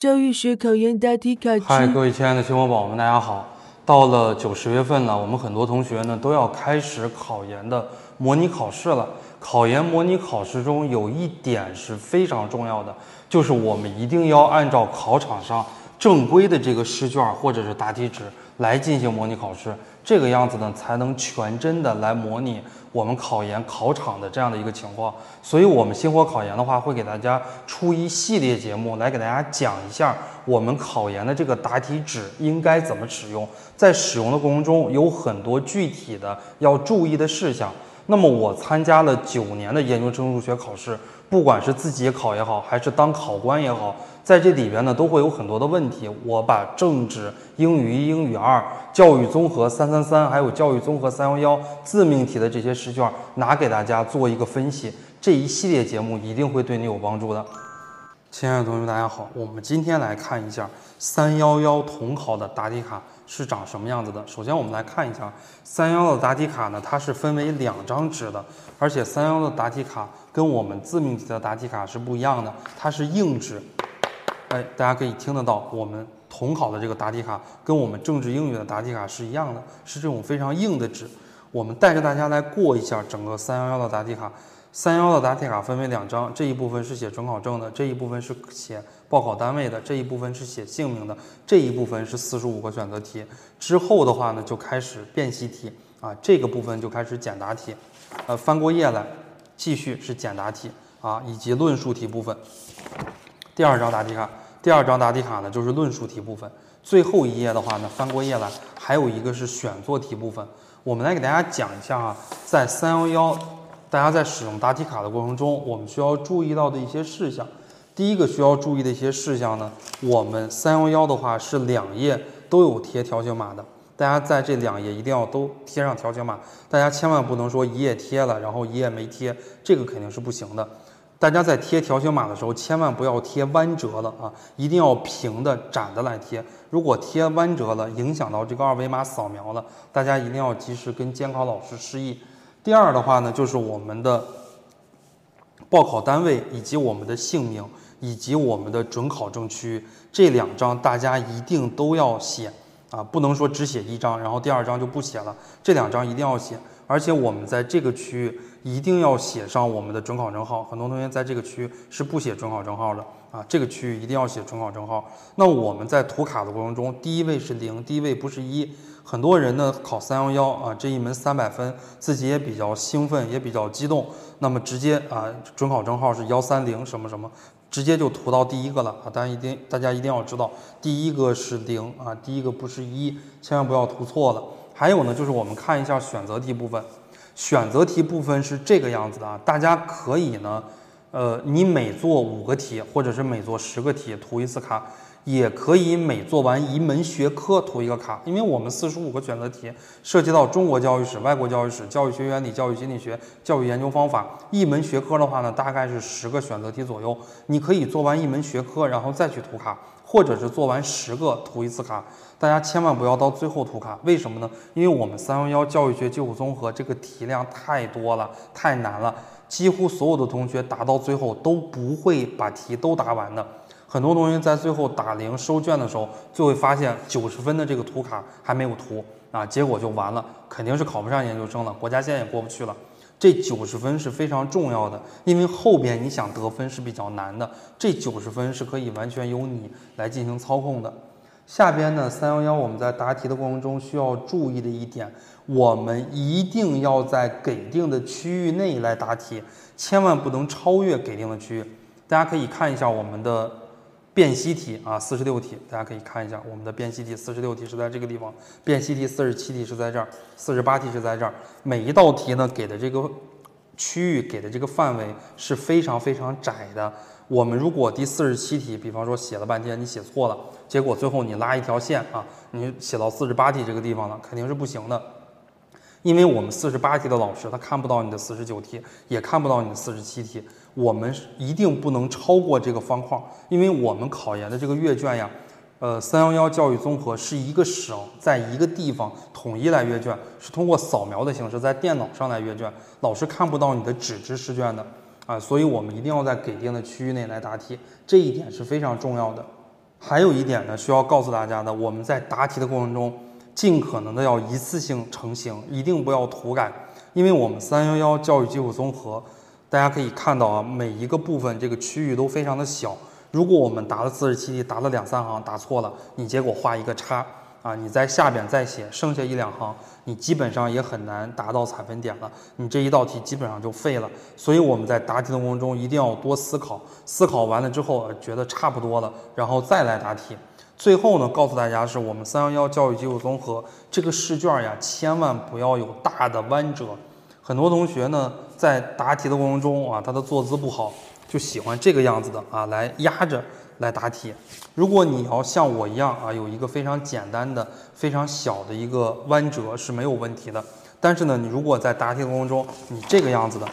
教育学考研答题卡嗨，各位亲爱的新伙宝们，大家好！到了九十月份了，我们很多同学呢都要开始考研的模拟考试了。考研模拟考试中有一点是非常重要的，就是我们一定要按照考场上正规的这个试卷或者是答题纸来进行模拟考试，这个样子呢才能全真的来模拟我们考研考场的这样的一个情况。所以，我们星火考研的话，会给大家出一系列节目来给大家讲一下我们考研的这个答题纸应该怎么使用，在使用的过程中有很多具体的要注意的事项。那么我参加了九年的研究生入学考试，不管是自己考也好，还是当考官也好，在这里边呢都会有很多的问题。我把政治、英语一、英语二、教育综合三三三，还有教育综合三幺幺自命题的这些试卷拿给大家做一个分析，这一系列节目一定会对你有帮助的。亲爱的同学们，大家好，我们今天来看一下三幺幺统考的答题卡是长什么样子的。首先，我们来看一下三幺幺的答题卡呢，它是分为两张纸的，而且三幺幺的答题卡跟我们自命题的答题卡是不一样的，它是硬纸。哎，大家可以听得到，我们统考的这个答题卡跟我们政治英语的答题卡是一样的，是这种非常硬的纸。我们带着大家来过一下整个三幺幺的答题卡。三幺的答题卡分为两张，这一部分是写准考证的，这一部分是写报考单位的，这一部分是写姓名的，这一部分是四十五个选择题。之后的话呢，就开始辨析题啊，这个部分就开始简答题。呃，翻过页来，继续是简答题啊，以及论述题部分。第二张答题卡，第二张答题卡呢就是论述题部分。最后一页的话呢，翻过页来，还有一个是选做题部分。我们来给大家讲一下啊，在三幺幺。大家在使用答题卡的过程中，我们需要注意到的一些事项。第一个需要注意的一些事项呢，我们三幺幺的话是两页都有贴条形码的，大家在这两页一定要都贴上条形码。大家千万不能说一页贴了，然后一页没贴，这个肯定是不行的。大家在贴条形码的时候，千万不要贴弯折了啊，一定要平的、展的来贴。如果贴弯折了，影响到这个二维码扫描了，大家一定要及时跟监考老师示意。第二的话呢，就是我们的报考单位以及我们的姓名以及我们的准考证区这两张，大家一定都要写啊，不能说只写一张，然后第二张就不写了，这两张一定要写。而且我们在这个区域一定要写上我们的准考证号，很多同学在这个区域是不写准考证号的啊，这个区域一定要写准考证号。那我们在涂卡的过程中，第一位是零，第一位不是一。很多人呢考三幺幺啊，这一门三百分，自己也比较兴奋，也比较激动，那么直接啊准考证号是幺三零什么什么，直接就涂到第一个了啊！大家一定大家一定要知道，第一个是零啊，第一个不是一，千万不要涂错了。还有呢，就是我们看一下选择题部分，选择题部分是这个样子的啊，大家可以呢，呃，你每做五个题，或者是每做十个题涂一次卡。也可以每做完一门学科涂一个卡，因为我们四十五个选择题涉及到中国教育史、外国教育史、教育学原理、教育心理学、教育研究方法。一门学科的话呢，大概是十个选择题左右。你可以做完一门学科，然后再去涂卡，或者是做完十个涂一次卡。大家千万不要到最后涂卡，为什么呢？因为我们三幺幺教育学基础综合这个题量太多了，太难了，几乎所有的同学答到最后都不会把题都答完的。很多同学在最后打铃收卷的时候，就会发现九十分的这个涂卡还没有涂啊，结果就完了，肯定是考不上研究生了，国家线也过不去了。这九十分是非常重要的，因为后边你想得分是比较难的，这九十分是可以完全由你来进行操控的。下边呢，三幺幺我们在答题的过程中需要注意的一点，我们一定要在给定的区域内来答题，千万不能超越给定的区域。大家可以看一下我们的。辨析题啊，四十六题，大家可以看一下我们的辨析题，四十六题是在这个地方，辨析题四十七题是在这儿，四十八题是在这儿。每一道题呢，给的这个区域，给的这个范围是非常非常窄的。我们如果第四十七题，比方说写了半天你写错了，结果最后你拉一条线啊，你写到四十八题这个地方了，肯定是不行的。因为我们四十八题的老师他看不到你的四十九题，也看不到你的四十七题。我们一定不能超过这个方框，因为我们考研的这个阅卷呀，呃，三幺幺教育综合是一个省在一个地方统一来阅卷，是通过扫描的形式在电脑上来阅卷，老师看不到你的纸质试卷的啊，所以我们一定要在给定的区域内来答题，这一点是非常重要的。还有一点呢，需要告诉大家的，我们在答题的过程中，尽可能的要一次性成型，一定不要涂改，因为我们三幺幺教育基础综合，大家可以看到啊，每一个部分这个区域都非常的小。如果我们答了四十七题，答了两三行，答错了，你结果画一个叉啊，你在下边再写剩下一两行，你基本上也很难达到采分点了，你这一道题基本上就废了。所以我们在答题的过程中一定要多思考，思考完了之后觉得差不多了，然后再来答题。最后呢，告诉大家是我们三幺幺教育机构综合这个试卷呀，千万不要有大的弯折。很多同学呢在答题的过程中啊，他的坐姿不好。就喜欢这个样子的啊，来压着来答题。如果你要像我一样啊，有一个非常简单的、非常小的一个弯折是没有问题的。但是呢，你如果在答题的过程中，你这个样子的，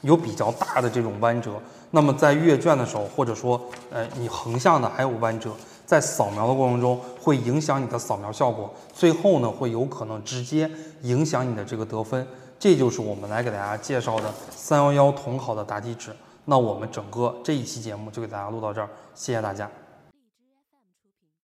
有比较大的这种弯折，那么在阅卷的时候，或者说，呃，你横向的还有弯折，在扫描的过程中会影响你的扫描效果，最后呢，会有可能直接影响你的这个得分。这就是我们来给大家介绍的三幺幺统考的答题纸。那我们整个这一期节目就给大家录到这儿，谢谢大家。